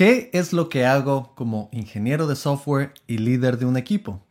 ¿Qué es lo que hago como ingeniero de software y líder de un equipo?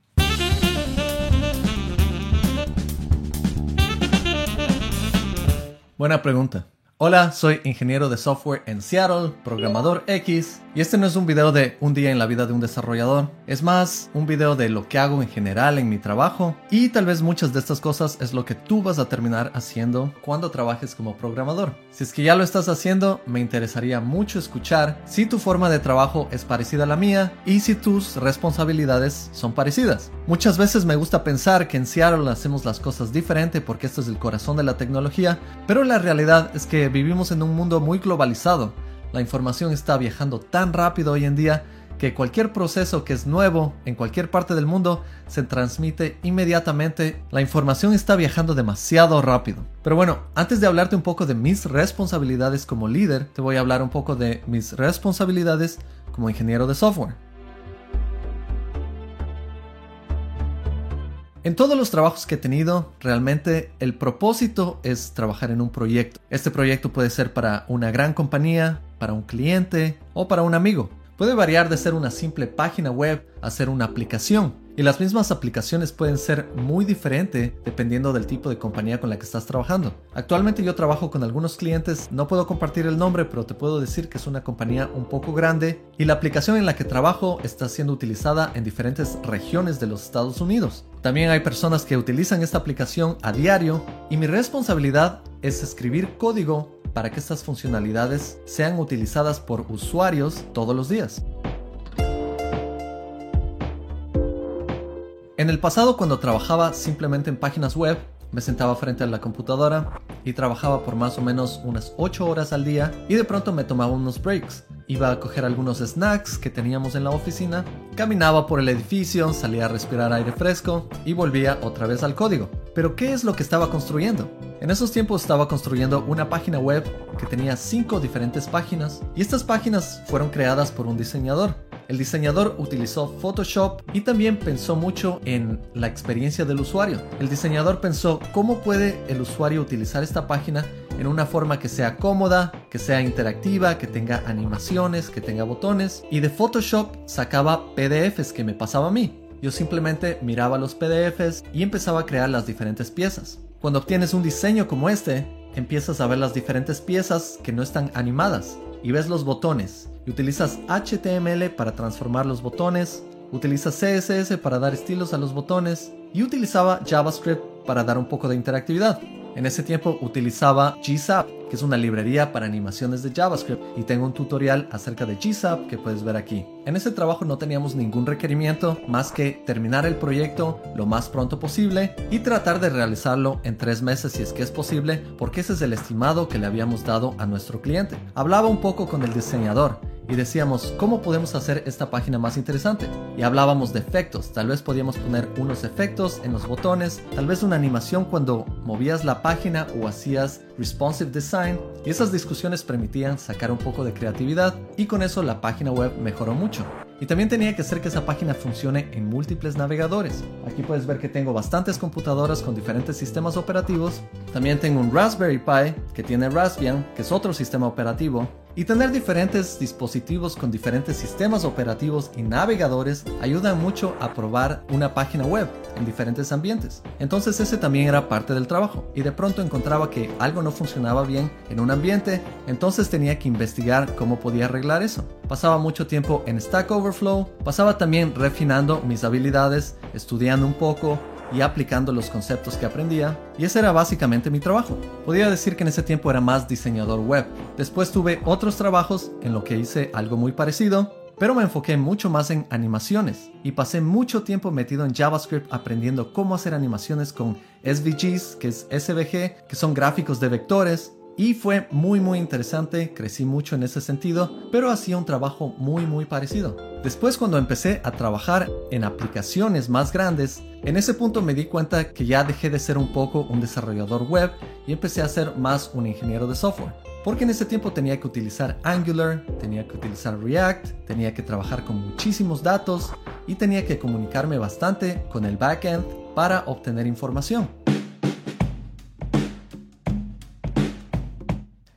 Buena pregunta. Hola, soy ingeniero de software en Seattle, programador X, y este no es un video de un día en la vida de un desarrollador, es más un video de lo que hago en general en mi trabajo, y tal vez muchas de estas cosas es lo que tú vas a terminar haciendo cuando trabajes como programador. Si es que ya lo estás haciendo, me interesaría mucho escuchar si tu forma de trabajo es parecida a la mía y si tus responsabilidades son parecidas. Muchas veces me gusta pensar que en Seattle hacemos las cosas diferente porque esto es el corazón de la tecnología, pero la realidad es que vivimos en un mundo muy globalizado. La información está viajando tan rápido hoy en día que cualquier proceso que es nuevo en cualquier parte del mundo se transmite inmediatamente. La información está viajando demasiado rápido. Pero bueno, antes de hablarte un poco de mis responsabilidades como líder, te voy a hablar un poco de mis responsabilidades como ingeniero de software. En todos los trabajos que he tenido, realmente el propósito es trabajar en un proyecto. Este proyecto puede ser para una gran compañía, para un cliente o para un amigo. Puede variar de ser una simple página web a ser una aplicación. Y las mismas aplicaciones pueden ser muy diferentes dependiendo del tipo de compañía con la que estás trabajando. Actualmente yo trabajo con algunos clientes, no puedo compartir el nombre, pero te puedo decir que es una compañía un poco grande y la aplicación en la que trabajo está siendo utilizada en diferentes regiones de los Estados Unidos. También hay personas que utilizan esta aplicación a diario y mi responsabilidad es escribir código para que estas funcionalidades sean utilizadas por usuarios todos los días. En el pasado cuando trabajaba simplemente en páginas web, me sentaba frente a la computadora y trabajaba por más o menos unas 8 horas al día y de pronto me tomaba unos breaks. Iba a coger algunos snacks que teníamos en la oficina, caminaba por el edificio, salía a respirar aire fresco y volvía otra vez al código. Pero ¿qué es lo que estaba construyendo? En esos tiempos estaba construyendo una página web que tenía 5 diferentes páginas y estas páginas fueron creadas por un diseñador. El diseñador utilizó Photoshop y también pensó mucho en la experiencia del usuario. El diseñador pensó cómo puede el usuario utilizar esta página en una forma que sea cómoda, que sea interactiva, que tenga animaciones, que tenga botones. Y de Photoshop sacaba PDFs que me pasaba a mí. Yo simplemente miraba los PDFs y empezaba a crear las diferentes piezas. Cuando obtienes un diseño como este, empiezas a ver las diferentes piezas que no están animadas y ves los botones utilizas HTML para transformar los botones, utilizas CSS para dar estilos a los botones y utilizaba JavaScript para dar un poco de interactividad. En ese tiempo utilizaba GZAP, que es una librería para animaciones de JavaScript, y tengo un tutorial acerca de GZAP que puedes ver aquí. En ese trabajo no teníamos ningún requerimiento más que terminar el proyecto lo más pronto posible y tratar de realizarlo en tres meses si es que es posible, porque ese es el estimado que le habíamos dado a nuestro cliente. Hablaba un poco con el diseñador y decíamos, ¿cómo podemos hacer esta página más interesante? Y hablábamos de efectos, tal vez podíamos poner unos efectos en los botones, tal vez una animación cuando movías la página o hacías responsive design, y esas discusiones permitían sacar un poco de creatividad y con eso la página web mejoró mucho. Y también tenía que hacer que esa página funcione en múltiples navegadores. Aquí puedes ver que tengo bastantes computadoras con diferentes sistemas operativos. También tengo un Raspberry Pi que tiene Raspbian, que es otro sistema operativo. Y tener diferentes dispositivos con diferentes sistemas operativos y navegadores ayuda mucho a probar una página web en diferentes ambientes. Entonces ese también era parte del trabajo. Y de pronto encontraba que algo no funcionaba bien en un ambiente, entonces tenía que investigar cómo podía arreglar eso. Pasaba mucho tiempo en Stack Overflow, pasaba también refinando mis habilidades, estudiando un poco, y aplicando los conceptos que aprendía, y ese era básicamente mi trabajo. Podría decir que en ese tiempo era más diseñador web. Después tuve otros trabajos en lo que hice algo muy parecido, pero me enfoqué mucho más en animaciones y pasé mucho tiempo metido en JavaScript aprendiendo cómo hacer animaciones con SVGs, que es SVG, que son gráficos de vectores, y fue muy muy interesante, crecí mucho en ese sentido, pero hacía un trabajo muy muy parecido. Después cuando empecé a trabajar en aplicaciones más grandes, en ese punto me di cuenta que ya dejé de ser un poco un desarrollador web y empecé a ser más un ingeniero de software. Porque en ese tiempo tenía que utilizar Angular, tenía que utilizar React, tenía que trabajar con muchísimos datos y tenía que comunicarme bastante con el backend para obtener información.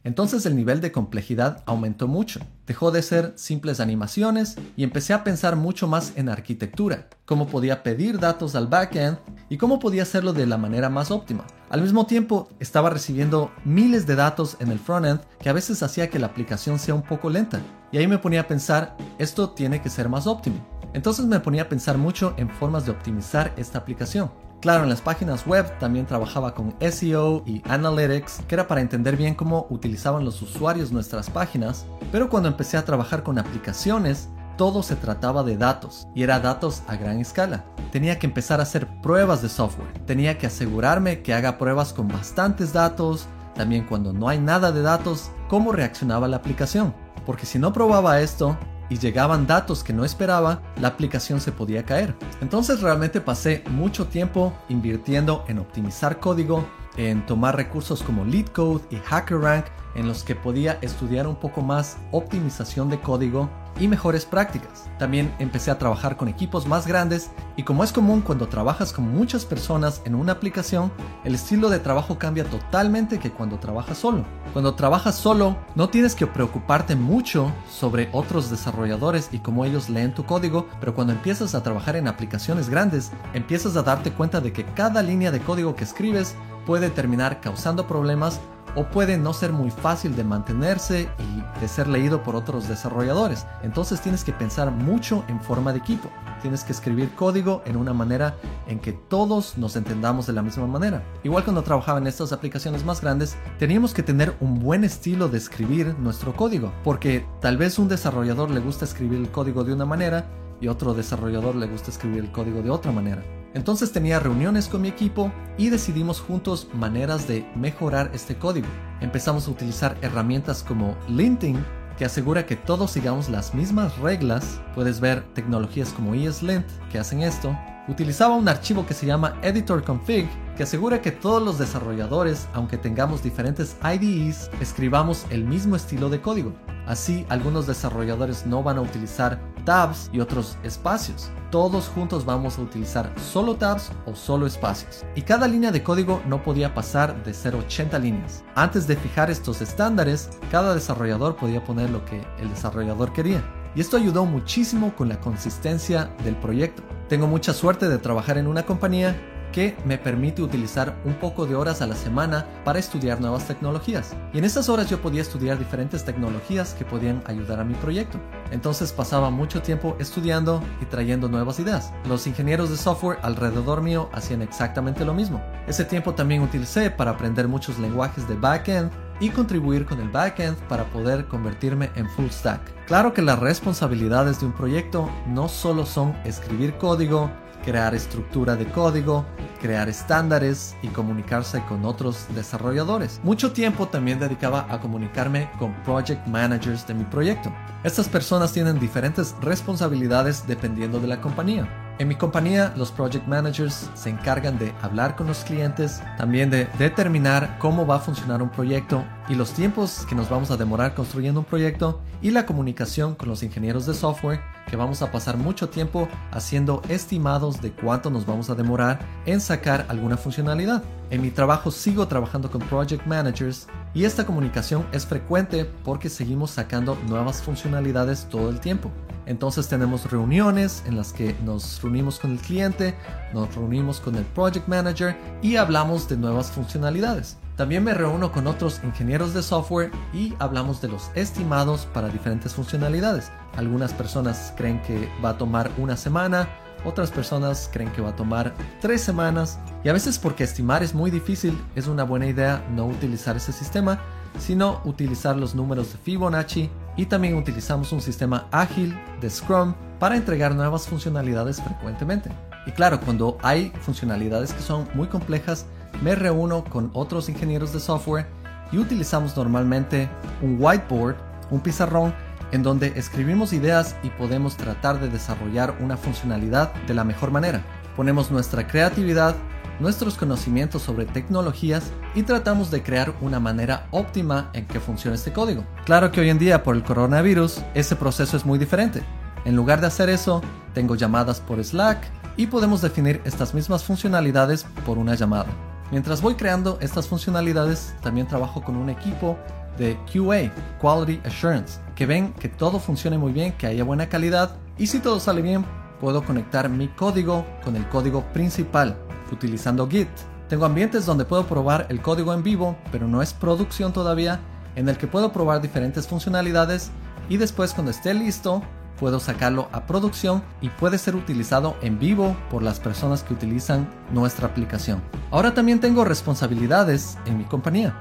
Entonces el nivel de complejidad aumentó mucho. Dejó de ser simples animaciones y empecé a pensar mucho más en arquitectura, cómo podía pedir datos al backend y cómo podía hacerlo de la manera más óptima. Al mismo tiempo, estaba recibiendo miles de datos en el frontend que a veces hacía que la aplicación sea un poco lenta. Y ahí me ponía a pensar, esto tiene que ser más óptimo. Entonces me ponía a pensar mucho en formas de optimizar esta aplicación. Claro, en las páginas web también trabajaba con SEO y Analytics, que era para entender bien cómo utilizaban los usuarios nuestras páginas, pero cuando empecé a trabajar con aplicaciones, todo se trataba de datos, y era datos a gran escala. Tenía que empezar a hacer pruebas de software, tenía que asegurarme que haga pruebas con bastantes datos, también cuando no hay nada de datos, cómo reaccionaba la aplicación. Porque si no probaba esto, y llegaban datos que no esperaba, la aplicación se podía caer. Entonces realmente pasé mucho tiempo invirtiendo en optimizar código, en tomar recursos como LeetCode y HackerRank en los que podía estudiar un poco más optimización de código y mejores prácticas. También empecé a trabajar con equipos más grandes y como es común cuando trabajas con muchas personas en una aplicación, el estilo de trabajo cambia totalmente que cuando trabajas solo. Cuando trabajas solo, no tienes que preocuparte mucho sobre otros desarrolladores y cómo ellos leen tu código, pero cuando empiezas a trabajar en aplicaciones grandes, empiezas a darte cuenta de que cada línea de código que escribes puede terminar causando problemas o puede no ser muy fácil de mantenerse y de ser leído por otros desarrolladores. Entonces tienes que pensar mucho en forma de equipo. Tienes que escribir código en una manera en que todos nos entendamos de la misma manera. Igual cuando trabajaba en estas aplicaciones más grandes, teníamos que tener un buen estilo de escribir nuestro código, porque tal vez un desarrollador le gusta escribir el código de una manera y otro desarrollador le gusta escribir el código de otra manera. Entonces tenía reuniones con mi equipo y decidimos juntos maneras de mejorar este código. Empezamos a utilizar herramientas como Linting, que asegura que todos sigamos las mismas reglas. Puedes ver tecnologías como ESLint que hacen esto. Utilizaba un archivo que se llama Editor Config, que asegura que todos los desarrolladores, aunque tengamos diferentes IDEs, escribamos el mismo estilo de código. Así, algunos desarrolladores no van a utilizar tabs y otros espacios. Todos juntos vamos a utilizar solo tabs o solo espacios. Y cada línea de código no podía pasar de ser 80 líneas. Antes de fijar estos estándares, cada desarrollador podía poner lo que el desarrollador quería. Y esto ayudó muchísimo con la consistencia del proyecto. Tengo mucha suerte de trabajar en una compañía que me permite utilizar un poco de horas a la semana para estudiar nuevas tecnologías. Y en esas horas yo podía estudiar diferentes tecnologías que podían ayudar a mi proyecto. Entonces pasaba mucho tiempo estudiando y trayendo nuevas ideas. Los ingenieros de software alrededor mío hacían exactamente lo mismo. Ese tiempo también utilicé para aprender muchos lenguajes de backend y contribuir con el backend para poder convertirme en full stack. Claro que las responsabilidades de un proyecto no solo son escribir código, crear estructura de código, crear estándares y comunicarse con otros desarrolladores. Mucho tiempo también dedicaba a comunicarme con project managers de mi proyecto. Estas personas tienen diferentes responsabilidades dependiendo de la compañía. En mi compañía, los project managers se encargan de hablar con los clientes, también de determinar cómo va a funcionar un proyecto y los tiempos que nos vamos a demorar construyendo un proyecto y la comunicación con los ingenieros de software que vamos a pasar mucho tiempo haciendo estimados de cuánto nos vamos a demorar en sacar alguna funcionalidad. En mi trabajo sigo trabajando con project managers y esta comunicación es frecuente porque seguimos sacando nuevas funcionalidades todo el tiempo. Entonces tenemos reuniones en las que nos reunimos con el cliente, nos reunimos con el project manager y hablamos de nuevas funcionalidades. También me reúno con otros ingenieros de software y hablamos de los estimados para diferentes funcionalidades. Algunas personas creen que va a tomar una semana, otras personas creen que va a tomar tres semanas y a veces porque estimar es muy difícil es una buena idea no utilizar ese sistema, sino utilizar los números de Fibonacci y también utilizamos un sistema ágil de Scrum para entregar nuevas funcionalidades frecuentemente. Y claro, cuando hay funcionalidades que son muy complejas, me reúno con otros ingenieros de software y utilizamos normalmente un whiteboard, un pizarrón, en donde escribimos ideas y podemos tratar de desarrollar una funcionalidad de la mejor manera. Ponemos nuestra creatividad, nuestros conocimientos sobre tecnologías y tratamos de crear una manera óptima en que funcione este código. Claro que hoy en día por el coronavirus ese proceso es muy diferente. En lugar de hacer eso, tengo llamadas por Slack y podemos definir estas mismas funcionalidades por una llamada. Mientras voy creando estas funcionalidades, también trabajo con un equipo de QA, Quality Assurance, que ven que todo funcione muy bien, que haya buena calidad y si todo sale bien, puedo conectar mi código con el código principal utilizando Git. Tengo ambientes donde puedo probar el código en vivo, pero no es producción todavía, en el que puedo probar diferentes funcionalidades y después cuando esté listo puedo sacarlo a producción y puede ser utilizado en vivo por las personas que utilizan nuestra aplicación. Ahora también tengo responsabilidades en mi compañía.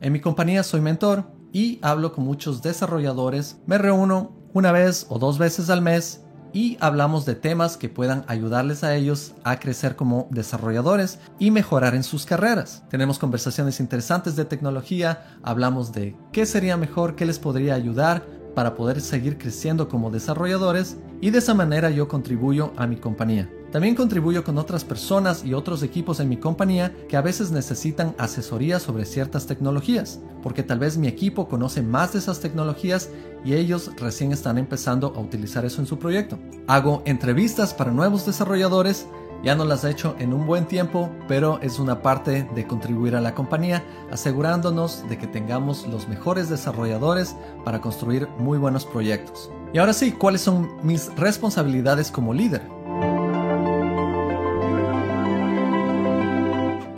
En mi compañía soy mentor y hablo con muchos desarrolladores. Me reúno una vez o dos veces al mes y hablamos de temas que puedan ayudarles a ellos a crecer como desarrolladores y mejorar en sus carreras. Tenemos conversaciones interesantes de tecnología, hablamos de qué sería mejor, qué les podría ayudar para poder seguir creciendo como desarrolladores y de esa manera yo contribuyo a mi compañía. También contribuyo con otras personas y otros equipos en mi compañía que a veces necesitan asesoría sobre ciertas tecnologías, porque tal vez mi equipo conoce más de esas tecnologías y ellos recién están empezando a utilizar eso en su proyecto. Hago entrevistas para nuevos desarrolladores, ya no las he hecho en un buen tiempo, pero es una parte de contribuir a la compañía, asegurándonos de que tengamos los mejores desarrolladores para construir muy buenos proyectos. Y ahora sí, ¿cuáles son mis responsabilidades como líder?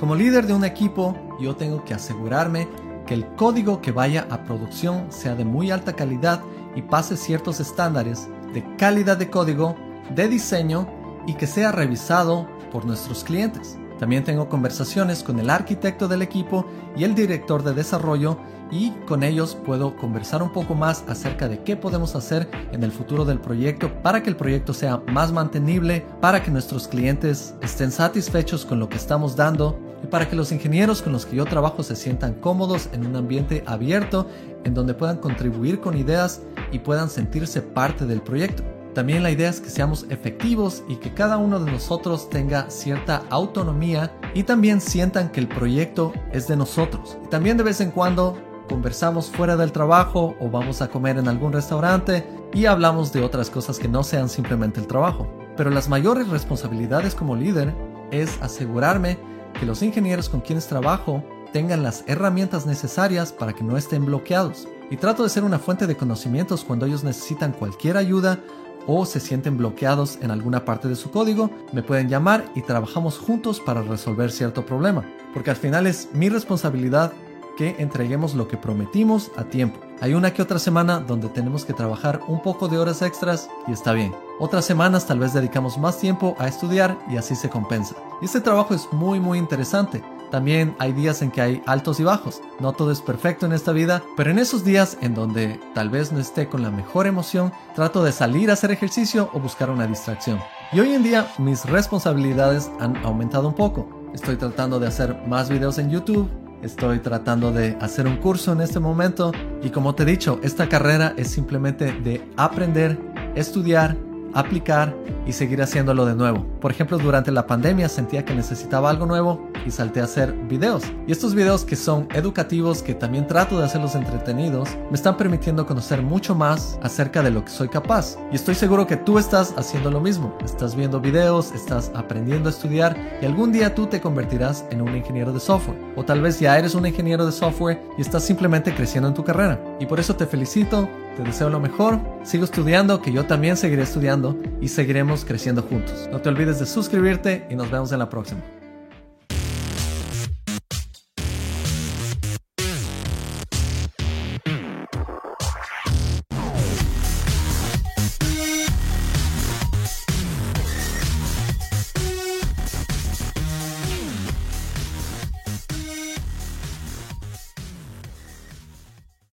Como líder de un equipo, yo tengo que asegurarme que el código que vaya a producción sea de muy alta calidad y pase ciertos estándares de calidad de código, de diseño y que sea revisado por nuestros clientes. También tengo conversaciones con el arquitecto del equipo y el director de desarrollo y con ellos puedo conversar un poco más acerca de qué podemos hacer en el futuro del proyecto para que el proyecto sea más mantenible, para que nuestros clientes estén satisfechos con lo que estamos dando y para que los ingenieros con los que yo trabajo se sientan cómodos en un ambiente abierto en donde puedan contribuir con ideas y puedan sentirse parte del proyecto. También la idea es que seamos efectivos y que cada uno de nosotros tenga cierta autonomía y también sientan que el proyecto es de nosotros. Y también de vez en cuando conversamos fuera del trabajo o vamos a comer en algún restaurante y hablamos de otras cosas que no sean simplemente el trabajo. Pero las mayores responsabilidades como líder es asegurarme que los ingenieros con quienes trabajo tengan las herramientas necesarias para que no estén bloqueados. Y trato de ser una fuente de conocimientos cuando ellos necesitan cualquier ayuda o se sienten bloqueados en alguna parte de su código, me pueden llamar y trabajamos juntos para resolver cierto problema. Porque al final es mi responsabilidad que entreguemos lo que prometimos a tiempo. Hay una que otra semana donde tenemos que trabajar un poco de horas extras y está bien. Otras semanas tal vez dedicamos más tiempo a estudiar y así se compensa. Este trabajo es muy muy interesante también hay días en que hay altos y bajos. No todo es perfecto en esta vida, pero en esos días en donde tal vez no esté con la mejor emoción, trato de salir a hacer ejercicio o buscar una distracción. Y hoy en día mis responsabilidades han aumentado un poco. Estoy tratando de hacer más videos en YouTube, estoy tratando de hacer un curso en este momento y como te he dicho, esta carrera es simplemente de aprender, estudiar, aplicar y seguir haciéndolo de nuevo. Por ejemplo, durante la pandemia sentía que necesitaba algo nuevo y salté a hacer videos. Y estos videos que son educativos, que también trato de hacerlos entretenidos, me están permitiendo conocer mucho más acerca de lo que soy capaz. Y estoy seguro que tú estás haciendo lo mismo. Estás viendo videos, estás aprendiendo a estudiar y algún día tú te convertirás en un ingeniero de software. O tal vez ya eres un ingeniero de software y estás simplemente creciendo en tu carrera. Y por eso te felicito, te deseo lo mejor, sigo estudiando, que yo también seguiré estudiando y seguiremos creciendo juntos. No te olvides de suscribirte y nos vemos en la próxima.